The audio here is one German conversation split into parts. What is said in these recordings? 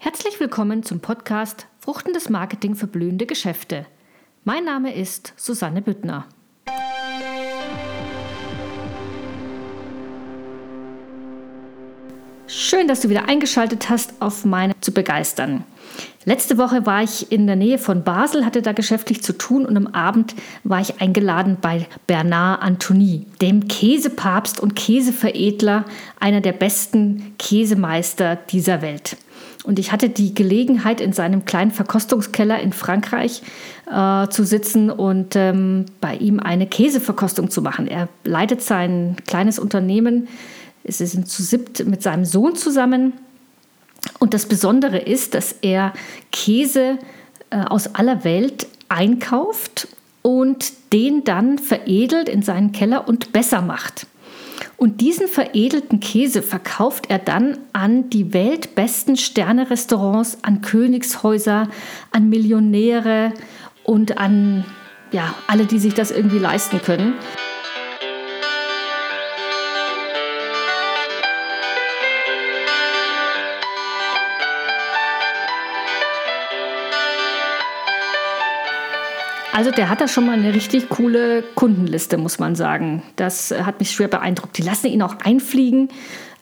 Herzlich willkommen zum Podcast Fruchtendes Marketing für blühende Geschäfte. Mein Name ist Susanne Büttner. Schön, dass du wieder eingeschaltet hast, auf meine zu begeistern. Letzte Woche war ich in der Nähe von Basel, hatte da geschäftlich zu tun und am Abend war ich eingeladen bei Bernard Antony, dem Käsepapst und Käseveredler, einer der besten Käsemeister dieser Welt. Und ich hatte die Gelegenheit, in seinem kleinen Verkostungskeller in Frankreich äh, zu sitzen und ähm, bei ihm eine Käseverkostung zu machen. Er leitet sein kleines Unternehmen, sie sind zu siebt mit seinem Sohn zusammen und das Besondere ist, dass er Käse äh, aus aller Welt einkauft und den dann veredelt in seinen Keller und besser macht. Und diesen veredelten Käse verkauft er dann an die weltbesten Sternerestaurants, an Königshäuser, an Millionäre und an ja, alle, die sich das irgendwie leisten können. Also der hat da schon mal eine richtig coole Kundenliste, muss man sagen. Das hat mich schwer beeindruckt. Die lassen ihn auch einfliegen.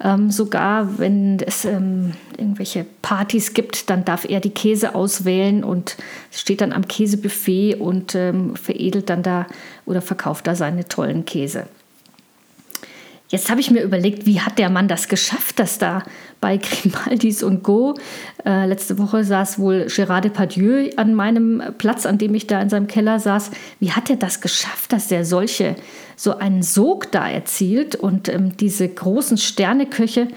Ähm, sogar wenn es ähm, irgendwelche Partys gibt, dann darf er die Käse auswählen und steht dann am Käsebuffet und ähm, veredelt dann da oder verkauft da seine tollen Käse. Jetzt habe ich mir überlegt, wie hat der Mann das geschafft, dass da bei Grimaldis und Co. Äh, letzte Woche saß wohl Gérard Depardieu an meinem Platz, an dem ich da in seinem Keller saß. Wie hat er das geschafft, dass er solche, so einen Sog da erzielt und ähm, diese großen Sterneköche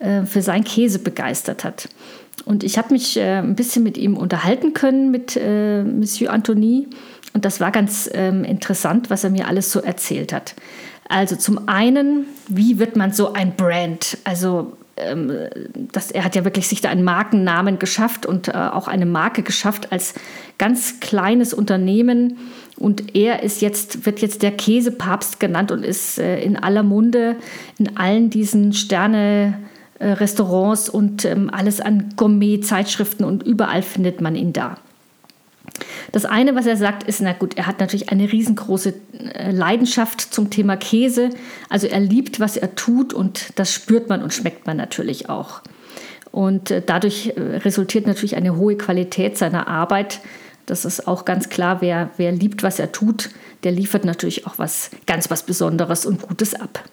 äh, für seinen Käse begeistert hat? Und ich habe mich äh, ein bisschen mit ihm unterhalten können, mit äh, Monsieur Anthony. Und das war ganz ähm, interessant, was er mir alles so erzählt hat. Also zum einen, wie wird man so ein Brand? Also ähm, das, er hat ja wirklich sich da einen Markennamen geschafft und äh, auch eine Marke geschafft als ganz kleines Unternehmen. Und er ist jetzt, wird jetzt der Käsepapst genannt und ist äh, in aller Munde in allen diesen Sterne. Restaurants und ähm, alles an Gourmet-Zeitschriften und überall findet man ihn da. Das eine, was er sagt, ist, na gut, er hat natürlich eine riesengroße äh, Leidenschaft zum Thema Käse. Also er liebt, was er tut und das spürt man und schmeckt man natürlich auch. Und äh, dadurch äh, resultiert natürlich eine hohe Qualität seiner Arbeit. Das ist auch ganz klar, wer, wer liebt, was er tut, der liefert natürlich auch was ganz was Besonderes und Gutes ab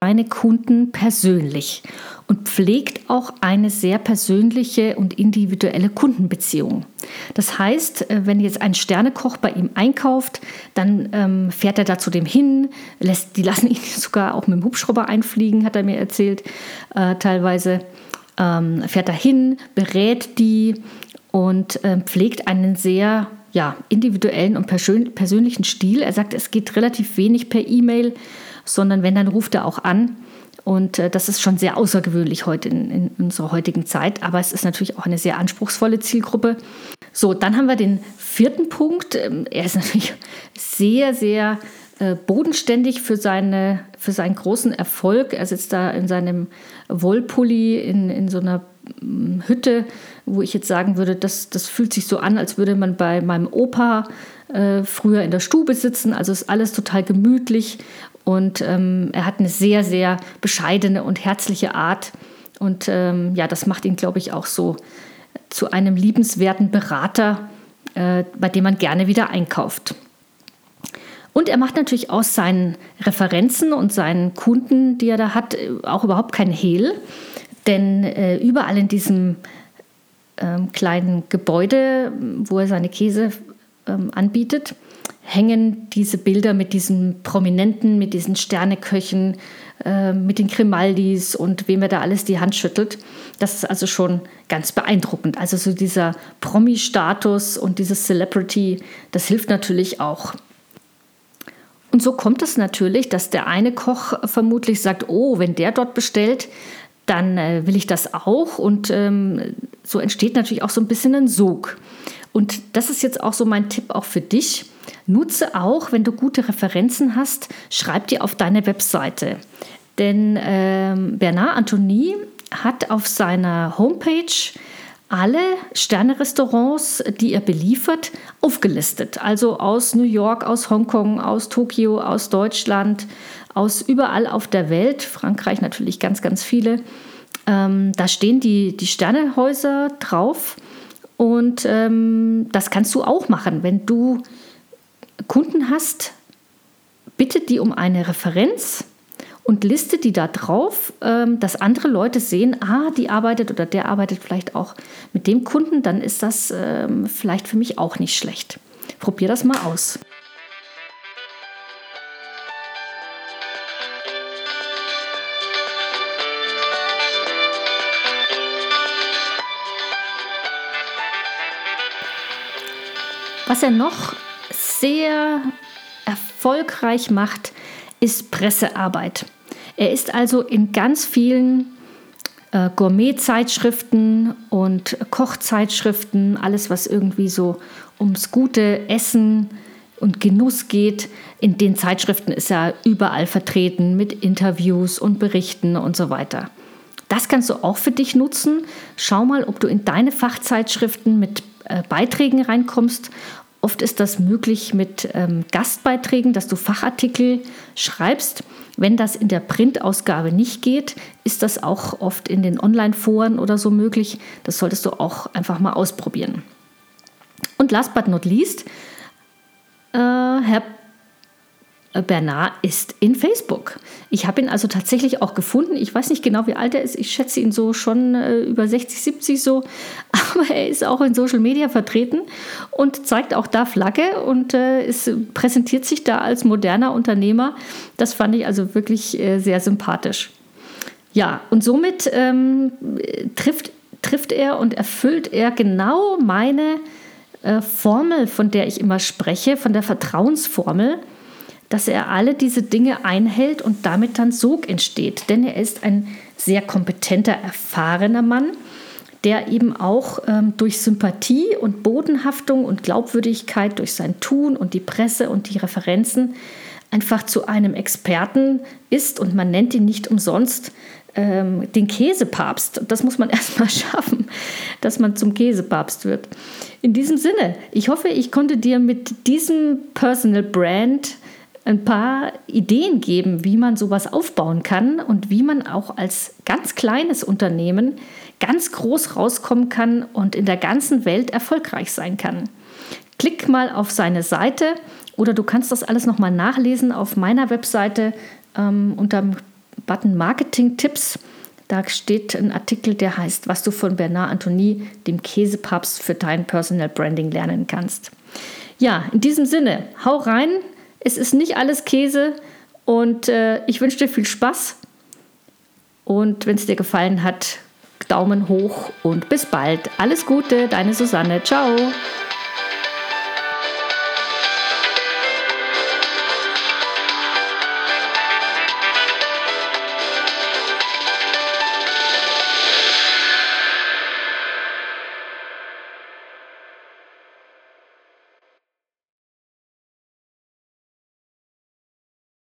seine Kunden persönlich und pflegt auch eine sehr persönliche und individuelle Kundenbeziehung. Das heißt, äh, wenn jetzt ein Sternekoch bei ihm einkauft, dann ähm, fährt er da zu dem hin, lässt, die lassen ihn sogar auch mit dem Hubschrauber einfliegen, hat er mir erzählt, äh, teilweise. Ähm, fährt da hin, berät die und äh, pflegt einen sehr ja, individuellen und persönlichen Stil. Er sagt, es geht relativ wenig per E-Mail sondern wenn, dann ruft er auch an. Und äh, das ist schon sehr außergewöhnlich heute in, in, unserer heutigen Zeit, aber es ist natürlich auch eine sehr anspruchsvolle Zielgruppe. So, dann haben wir den vierten Punkt. Ähm, er ist natürlich sehr, sehr äh, bodenständig für, seine, für seinen großen Erfolg. Er sitzt da in seinem Wollpulli in, in so einer mm, Hütte, wo ich jetzt sagen würde, das, das fühlt sich so an, als würde man bei meinem Opa äh, früher in der Stube sitzen. Also ist alles total gemütlich und ähm, er hat eine sehr, sehr bescheidene und herzliche Art. Und ähm, ja, das macht ihn, glaube ich, auch so zu einem liebenswerten Berater, äh, bei dem man gerne wieder einkauft. Und er macht natürlich aus seinen Referenzen und seinen Kunden, die er da hat, auch überhaupt kein Hehl. Denn äh, überall in diesem ähm, kleinen Gebäude, wo er seine Käse ähm, anbietet, hängen diese Bilder mit diesen Prominenten, mit diesen Sterneköchen, äh, mit den Grimaldis und wem er da alles die Hand schüttelt. Das ist also schon ganz beeindruckend. Also so dieser Promi-Status und dieses Celebrity, das hilft natürlich auch. Und so kommt es natürlich, dass der eine Koch vermutlich sagt, oh, wenn der dort bestellt, dann äh, will ich das auch. Und ähm, so entsteht natürlich auch so ein bisschen ein Sog. Und das ist jetzt auch so mein Tipp auch für dich Nutze auch, wenn du gute Referenzen hast, schreib die auf deine Webseite. Denn ähm, Bernard Anthony hat auf seiner Homepage alle Sterne-Restaurants, die er beliefert, aufgelistet. Also aus New York, aus Hongkong, aus Tokio, aus Deutschland, aus überall auf der Welt, Frankreich natürlich ganz, ganz viele. Ähm, da stehen die, die Sternehäuser drauf und ähm, das kannst du auch machen. Wenn du Kunden hast, bitte die um eine Referenz und liste die da drauf, ähm, dass andere Leute sehen, ah, die arbeitet oder der arbeitet vielleicht auch mit dem Kunden, dann ist das ähm, vielleicht für mich auch nicht schlecht. Probier das mal aus. Was er noch sehr erfolgreich macht, ist Pressearbeit. Er ist also in ganz vielen äh, Gourmet-Zeitschriften und Kochzeitschriften, alles was irgendwie so ums gute Essen und Genuss geht. In den Zeitschriften ist er überall vertreten mit Interviews und Berichten und so weiter. Das kannst du auch für dich nutzen. Schau mal, ob du in deine Fachzeitschriften mit äh, Beiträgen reinkommst Oft ist das möglich mit ähm, Gastbeiträgen, dass du Fachartikel schreibst. Wenn das in der Printausgabe nicht geht, ist das auch oft in den Online-Foren oder so möglich. Das solltest du auch einfach mal ausprobieren. Und last but not least, äh, Herr Bernard ist in Facebook. Ich habe ihn also tatsächlich auch gefunden. Ich weiß nicht genau, wie alt er ist. Ich schätze ihn so schon äh, über 60, 70 so. Aber er ist auch in Social Media vertreten und zeigt auch da Flagge und äh, ist, präsentiert sich da als moderner Unternehmer. Das fand ich also wirklich äh, sehr sympathisch. Ja, und somit ähm, trifft, trifft er und erfüllt er genau meine äh, Formel, von der ich immer spreche, von der Vertrauensformel dass er alle diese Dinge einhält und damit dann Sog entsteht. Denn er ist ein sehr kompetenter, erfahrener Mann, der eben auch ähm, durch Sympathie und Bodenhaftung und Glaubwürdigkeit, durch sein Tun und die Presse und die Referenzen einfach zu einem Experten ist und man nennt ihn nicht umsonst ähm, den Käsepapst. Das muss man erst mal schaffen, dass man zum Käsepapst wird. In diesem Sinne, ich hoffe, ich konnte dir mit diesem Personal Brand ein paar Ideen geben, wie man sowas aufbauen kann und wie man auch als ganz kleines Unternehmen ganz groß rauskommen kann und in der ganzen Welt erfolgreich sein kann. Klick mal auf seine Seite oder du kannst das alles nochmal nachlesen auf meiner Webseite ähm, unter dem Button Marketing Tipps. Da steht ein Artikel, der heißt, was du von Bernard Anthony, dem Käsepapst, für dein Personal Branding lernen kannst. Ja, in diesem Sinne, hau rein, es ist nicht alles Käse und äh, ich wünsche dir viel Spaß. Und wenn es dir gefallen hat, Daumen hoch und bis bald. Alles Gute, deine Susanne. Ciao.